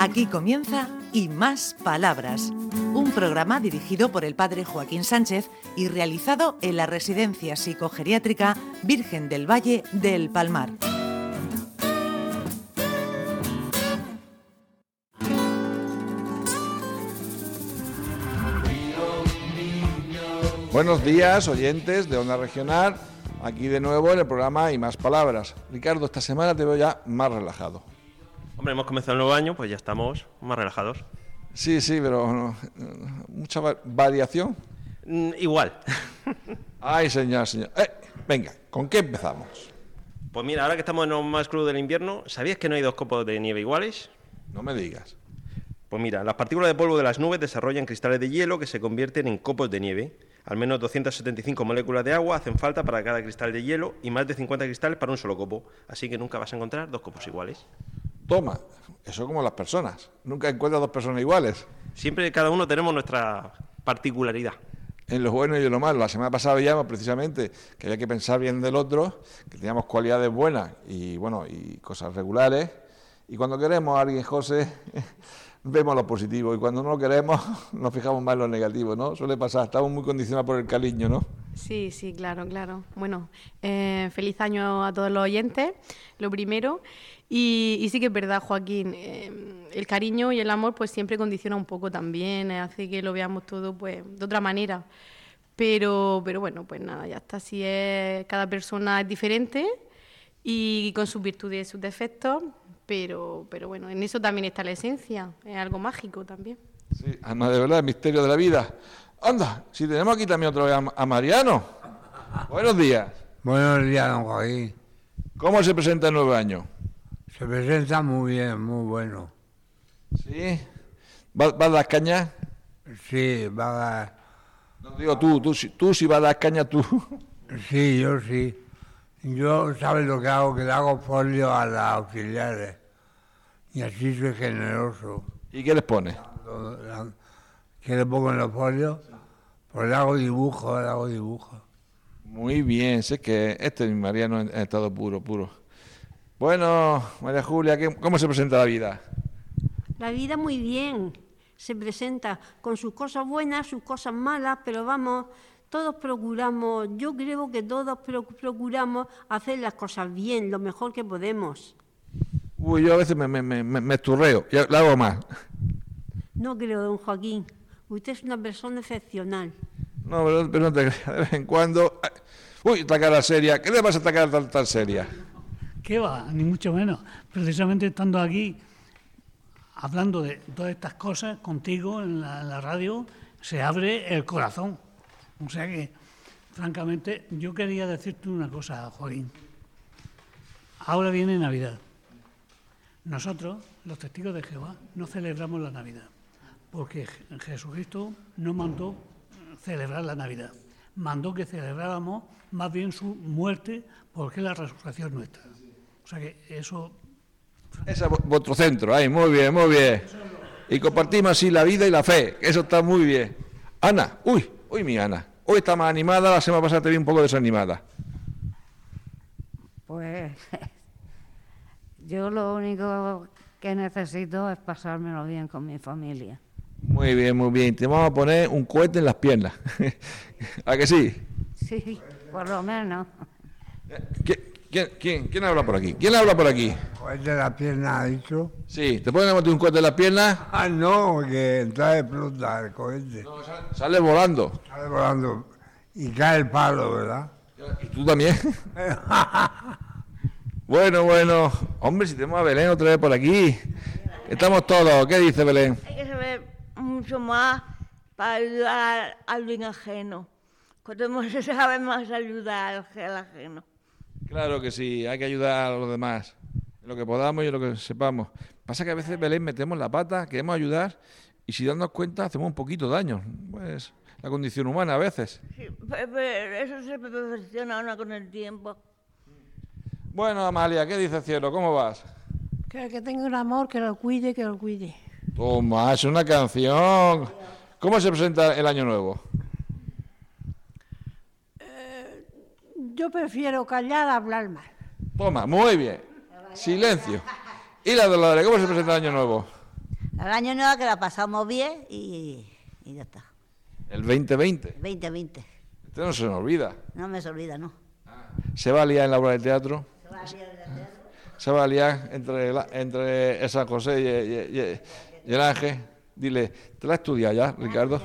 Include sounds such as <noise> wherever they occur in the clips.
Aquí comienza Y Más Palabras, un programa dirigido por el padre Joaquín Sánchez y realizado en la Residencia Psicogeriátrica Virgen del Valle del Palmar. Buenos días, oyentes de Onda Regional. Aquí de nuevo en el programa Y Más Palabras. Ricardo, esta semana te veo ya más relajado. Hombre, hemos comenzado el nuevo año, pues ya estamos más relajados. Sí, sí, pero no, mucha va- variación. Mm, igual. Ay, señor, señor. Eh, venga, ¿con qué empezamos? Pues mira, ahora que estamos en lo más crudo del invierno, ¿sabías que no hay dos copos de nieve iguales? No me digas. Pues mira, las partículas de polvo de las nubes desarrollan cristales de hielo que se convierten en copos de nieve. Al menos 275 moléculas de agua hacen falta para cada cristal de hielo y más de 50 cristales para un solo copo. Así que nunca vas a encontrar dos copos iguales. Toma, eso como las personas. Nunca encuentras dos personas iguales. Siempre cada uno tenemos nuestra particularidad. En lo bueno y en lo malo. La semana pasada veíamos precisamente que había que pensar bien del otro, que teníamos cualidades buenas y bueno, y cosas regulares. Y cuando queremos a alguien, José, <laughs> vemos lo positivo. Y cuando no lo queremos, <laughs> nos fijamos más en lo negativo, ¿no? Suele pasar, estamos muy condicionados por el cariño, ¿no? Sí, sí, claro, claro. Bueno, eh, feliz año a todos los oyentes, lo primero. Y, y sí que es verdad, Joaquín, eh, el cariño y el amor pues siempre condiciona un poco también, eh, hace que lo veamos todo pues de otra manera. Pero, pero bueno, pues nada, ya está. Así es, cada persona es diferente y con sus virtudes y sus defectos, pero, pero bueno, en eso también está la esencia, es algo mágico también. Sí, además de verdad, el misterio de la vida. Anda, si tenemos aquí también otra vez a, a Mariano. Buenos días. Buenos días, don Joaquín. ¿Cómo se presenta el nuevo año? Se presenta muy bien, muy bueno. ¿Sí? ¿Vas vas a dar caña? Sí, va a... No digo tú, tú, tú si vas a dar caña tú. Sí, yo sí. Yo, ¿sabes lo que hago? Que le hago folio a las auxiliares. Y así soy generoso. ¿Y qué les la- ¿Qué le pongo en los folios? Pues le hago dibujo, le hago dibujo. Muy bien, sé que este es mi Mariano en estado puro, puro. Bueno, María Julia, ¿qué- ¿cómo se presenta la vida? La vida muy bien se presenta con sus cosas buenas, sus cosas malas, pero vamos, todos procuramos, yo creo que todos pro- procuramos hacer las cosas bien, lo mejor que podemos. Uy, yo a veces me, me, me, me- me esturreo, ya lo hago más. No creo, don Joaquín, usted es una persona excepcional. No, pero, pero no te creas, de vez en cuando... Uy, esta cara seria, ¿qué le pasa a esta cara tan, tan seria? ¿Qué va? Ni mucho menos. Precisamente estando aquí, hablando de todas estas cosas contigo en la, radio, se abre el corazón. O sea que, francamente, yo quería decirte una cosa, Joaquín. Ahora viene Navidad. Nosotros, los testigos de Jehová, no celebramos la Navidad, porque Je- Jesucristo no mandó celebrar la Navidad, mandó que celebráramos más bien su muerte, porque la resurrección nuestra. O sea que eso Ese es vu- vuestro centro, ahí, muy bien, muy bien. Y compartimos así la vida y la fe, que eso está muy bien. Ana, uy, uy, mi Ana, hoy está más animada, la semana pasada te vi un poco desanimada. Pues <laughs> yo lo único que necesito es pasármelo bien con mi familia. Muy bien, muy bien. Te vamos a poner un cohete en las piernas. <laughs> ¿A que sí? Sí, por lo menos. ¿Qui- ¿Quién, quién, quién habla por aquí? ¿Quién habla por aquí? De la pierna ha dicho. Sí, ¿te pueden meter un cohete en las piernas? Ah, no, que entonces explota el cohete. Sale volando. Sale volando y cae el palo, ¿verdad? ¿Y tú también? <laughs> bueno, bueno. Hombre, si tenemos a Belén otra vez por aquí. Estamos todos. ¿Qué dice Belén? Hay que saber mucho más para ayudar al bien ajeno. Cuanto más se <laughs> sabe más ayudar al, al ajeno. Claro que sí, hay que ayudar a los demás. En lo que podamos y en lo que sepamos. Pasa que a veces, Belén, metemos la pata, queremos ayudar y si dándonos cuenta hacemos un poquito de daño. Pues la condición humana a veces. Sí, pe- pe- eso se perfecciona ahora con el tiempo. Bueno, Amalia, ¿qué dice cielo? ¿Cómo vas? Que el que tenga un amor, que lo cuide, que lo cuide. Toma, es una canción. ¿Cómo se presenta el año nuevo? Yo prefiero callar a hablar mal. Toma, muy bien. Silencio. ¿Y la Dolores, cómo se presenta el año nuevo? El año nuevo que la pasamos bien y, y ya está. El 2020. 2020. Este no se nos olvida. No me se olvida, ¿no? ¿Se va a liar en la obra de teatro? ¿Se va a liar entre, la- entre esa José y, y- y- y el Ángel? Dile, ¿te la has estudiado ya, Ricardo?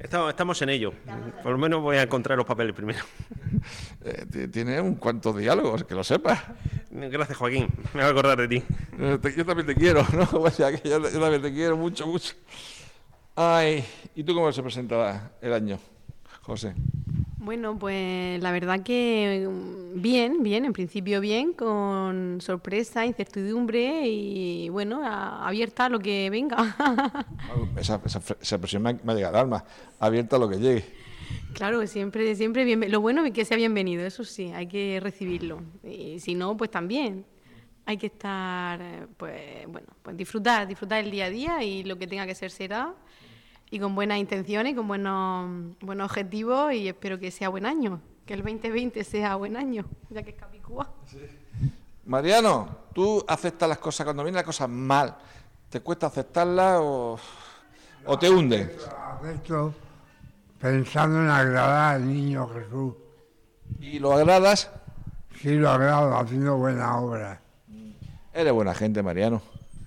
Estamos, estamos en ello. Por lo menos voy a encontrar los papeles primero. <laughs> Eh, ti- tiene un cuantos diálogos, que lo sepas. Gracias, Joaquín. Me voy a acordar de ti. Eh, Yo también te quiero, ¿no? <laughs> O sea, que yo, yo también te quiero mucho, mucho. Ay, ¿y tú cómo se presentará el año, José? Bueno, pues la verdad que mm, bien, bien, en principio bien, con sorpresa, incertidumbre y bueno, a- abierta a lo que venga. <laughs> Esa, esa, esa me ha, me ha llegado al alma. Abierta a lo que llegue. claro, siempre, siempre bien. Lo bueno es que sea bienvenido, eso sí, hay que recibirlo. Y si no, pues también. Hay que estar, eh, pues bueno, pues disfrutar, disfrutar el día a día y lo que tenga que ser será. Y con buenas intenciones, con buenos, buenos objetivos y espero que sea buen año, que el 2020 sea buen año, ya que es Capicúa. Mariano, ¿tú aceptas las cosas cuando vienen las cosas mal? ¿Te cuesta aceptarlas o, o te hunden? Acepto pensando en agradar al niño Jesús. ¿Y lo agradas? Sí, lo agrado, haciendo buena obra. Eres buena gente, Mariano.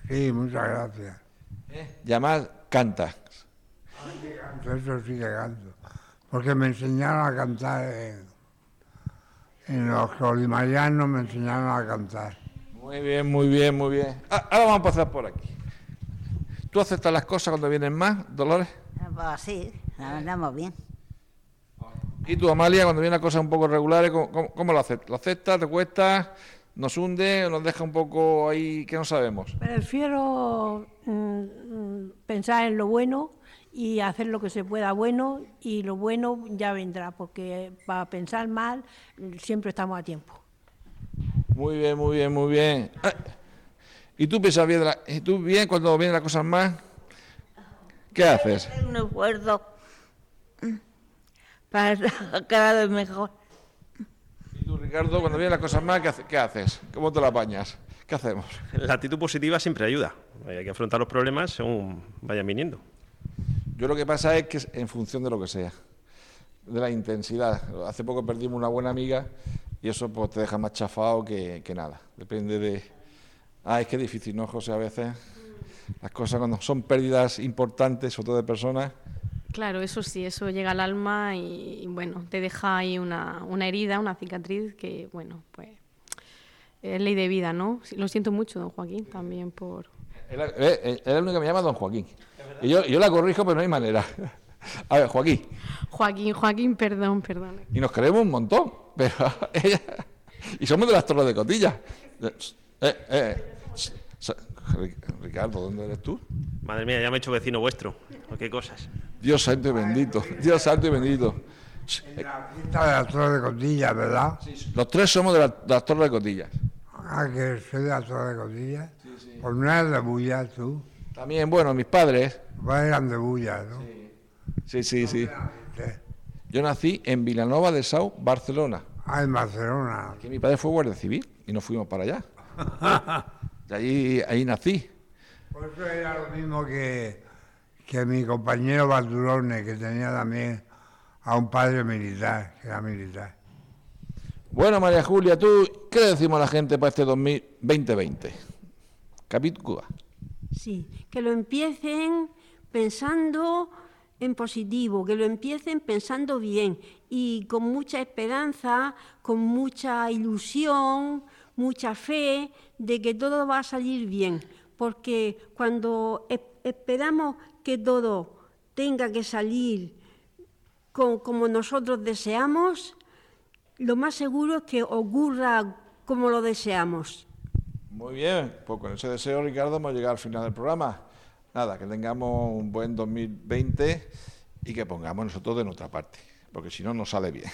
Sí, muchas gracias. Y además canta. Eso sí que canto. Porque me enseñaron a cantar en, en los colimarianos, me enseñaron a cantar. Muy bien, muy bien, muy bien. Ah, ahora vamos a pasar por aquí. ¿Tú aceptas las cosas cuando vienen más, Dolores? Pues sí, andamos bien. ¿Y tú, Amalia, cuando vienen las cosas un poco regulares, cómo, cómo- cómo lo aceptas? ¿Lo aceptas? ¿Te cuesta? ¿Nos hunde o nos deja un poco ahí que no sabemos? Prefiero mm, mm, pensar en lo bueno y hacer lo que se pueda bueno y lo bueno ya vendrá, porque para pensar mal siempre estamos a tiempo. Muy bien, muy bien, muy bien. ¿Y tú piensas bien, la- y tú bien cuando vienen las cosas más? ¿Qué haces? hacer un esfuerzo para <laughs> cada vez mejor. ¿Y tú, Ricardo, cuando vienen las cosas más, qué, hace- qué haces? ¿Cómo te la apañas? ¿Qué hacemos? La actitud positiva siempre ayuda. Hay que afrontar los problemas según vayan viniendo. Yo lo que pasa es que es en función de lo que sea, de la intensidad. Hace poco perdimos una buena amiga y eso pues te deja más chafado que, que nada. Depende de... Ah, es que es difícil, ¿no, José? A veces las cosas cuando son pérdidas importantes, sobre todo de personas, Claro, eso sí, eso llega al alma y, y, bueno, te deja ahí una, una herida, una cicatriz que, bueno, pues es ley de vida, ¿no? Lo siento mucho, don Joaquín, también por... Eh, él es el único que me llama Don Joaquín. Y yo, yo la corrijo, pero no hay manera. <laughs> A ver, Joaquín. Joaquín, Joaquín, perdón, perdón. Y nos queremos un montón, pero <laughs> ella... Y somos de las torres de cotilla. Eh, eh, Ri- Ricardo, ¿dónde eres tú? Madre mía, ya me he hecho vecino vuestro. ¿Qué cosas? Dios santo y bendito. Dios santo y bendito. La fiesta de la Torre de Cotilla, ¿verdad? Los tres somos de, la- de las torres de cotillas. Ah, que soy de la Torre de Cotilla. Pues no eres de Bulla, tú. También, bueno, mis padres. Eran de Bulla, ¿no? Sí, sí, sí. Sí. Yo nací en Vilanova de Sau, Barcelona. Ah, en Barcelona. Que mi padre fue guardia civil y nos fuimos para allá. <laughs> Y allí, ahí nací. Pues eso era lo mismo que, que mi compañero Baldurone, que tenía también a un padre militar, que era militar. Bueno, María Julia, ¿tú qué le decimos a la gente para este 2020? Capítulo. Sí, que lo empiecen pensando en positivo, que lo empiecen pensando bien y con mucha esperanza, con mucha ilusión, mucha fe de que todo va a salir bien, porque cuando esperamos que todo tenga que salir como nosotros deseamos, lo más seguro es que ocurra como lo deseamos. Muy bien, pues con ese deseo, Ricardo, hemos llegado al final del programa. Nada, que tengamos un buen 2020 y que pongamos nosotros de nuestra parte, porque si no, no sale bien.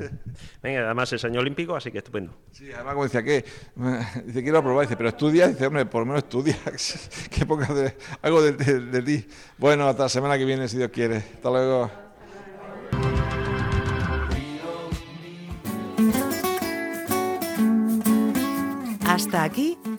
<laughs> Venga, además es año olímpico, así que estupendo. Sí, además, como decía, que <laughs> dice, quiero aprobar, dice, pero estudia, dice, hombre, por lo menos estudia, <laughs> que pongas de- algo de, de- de ti. Bueno, hasta la semana que viene, si Dios quiere. Hasta luego. Hasta aquí